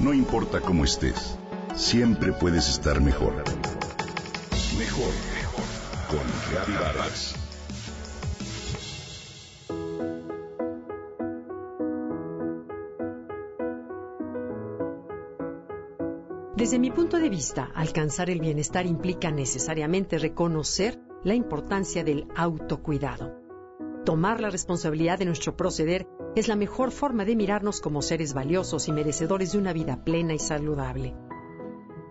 No importa cómo estés, siempre puedes estar mejor. Mejor, mejor. Con Vargas. Desde mi punto de vista, alcanzar el bienestar implica necesariamente reconocer la importancia del autocuidado. Tomar la responsabilidad de nuestro proceder es la mejor forma de mirarnos como seres valiosos y merecedores de una vida plena y saludable.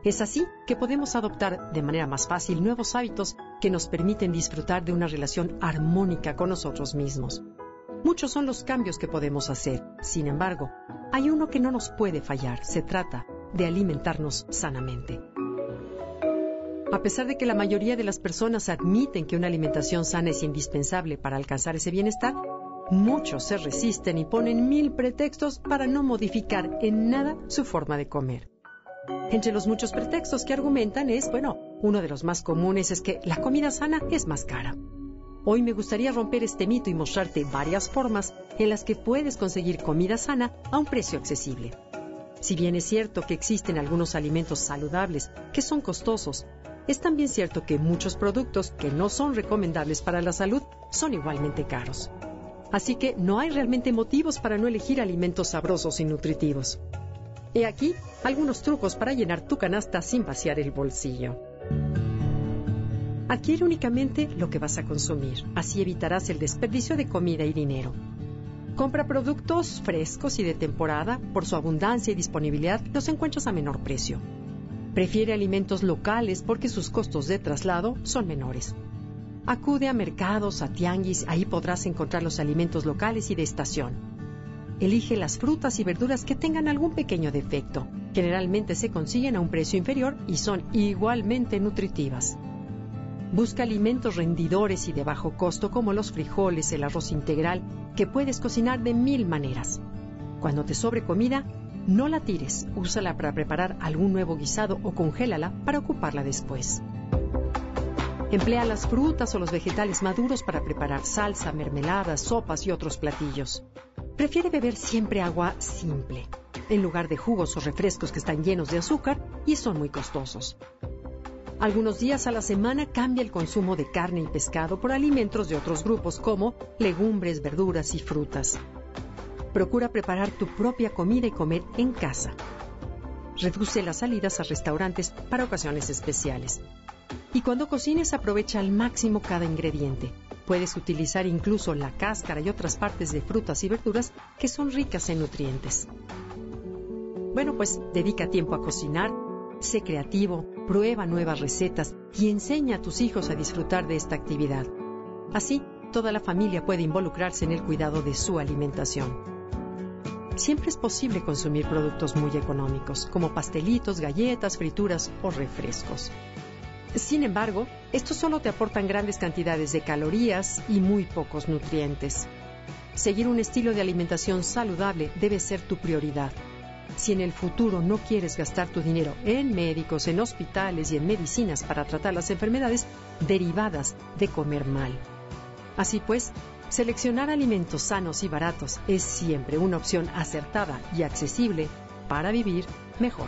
Es así que podemos adoptar de manera más fácil nuevos hábitos que nos permiten disfrutar de una relación armónica con nosotros mismos. Muchos son los cambios que podemos hacer. Sin embargo, hay uno que no nos puede fallar. Se trata de alimentarnos sanamente. A pesar de que la mayoría de las personas admiten que una alimentación sana es indispensable para alcanzar ese bienestar, muchos se resisten y ponen mil pretextos para no modificar en nada su forma de comer. Entre los muchos pretextos que argumentan es, bueno, uno de los más comunes es que la comida sana es más cara. Hoy me gustaría romper este mito y mostrarte varias formas en las que puedes conseguir comida sana a un precio accesible. Si bien es cierto que existen algunos alimentos saludables que son costosos, es también cierto que muchos productos que no son recomendables para la salud son igualmente caros. Así que no hay realmente motivos para no elegir alimentos sabrosos y nutritivos. He aquí algunos trucos para llenar tu canasta sin vaciar el bolsillo. Adquiere únicamente lo que vas a consumir, así evitarás el desperdicio de comida y dinero. Compra productos frescos y de temporada, por su abundancia y disponibilidad los encuentras a menor precio. Prefiere alimentos locales porque sus costos de traslado son menores. Acude a mercados, a tianguis, ahí podrás encontrar los alimentos locales y de estación. Elige las frutas y verduras que tengan algún pequeño defecto. Generalmente se consiguen a un precio inferior y son igualmente nutritivas. Busca alimentos rendidores y de bajo costo como los frijoles, el arroz integral, que puedes cocinar de mil maneras. Cuando te sobre comida, no la tires, úsala para preparar algún nuevo guisado o congélala para ocuparla después. Emplea las frutas o los vegetales maduros para preparar salsa, mermeladas, sopas y otros platillos. Prefiere beber siempre agua simple, en lugar de jugos o refrescos que están llenos de azúcar y son muy costosos. Algunos días a la semana cambia el consumo de carne y pescado por alimentos de otros grupos como legumbres, verduras y frutas. Procura preparar tu propia comida y comer en casa. Reduce las salidas a restaurantes para ocasiones especiales. Y cuando cocines aprovecha al máximo cada ingrediente. Puedes utilizar incluso la cáscara y otras partes de frutas y verduras que son ricas en nutrientes. Bueno, pues dedica tiempo a cocinar Sé creativo, prueba nuevas recetas y enseña a tus hijos a disfrutar de esta actividad. Así, toda la familia puede involucrarse en el cuidado de su alimentación. Siempre es posible consumir productos muy económicos, como pastelitos, galletas, frituras o refrescos. Sin embargo, estos solo te aportan grandes cantidades de calorías y muy pocos nutrientes. Seguir un estilo de alimentación saludable debe ser tu prioridad si en el futuro no quieres gastar tu dinero en médicos, en hospitales y en medicinas para tratar las enfermedades derivadas de comer mal. Así pues, seleccionar alimentos sanos y baratos es siempre una opción acertada y accesible para vivir mejor.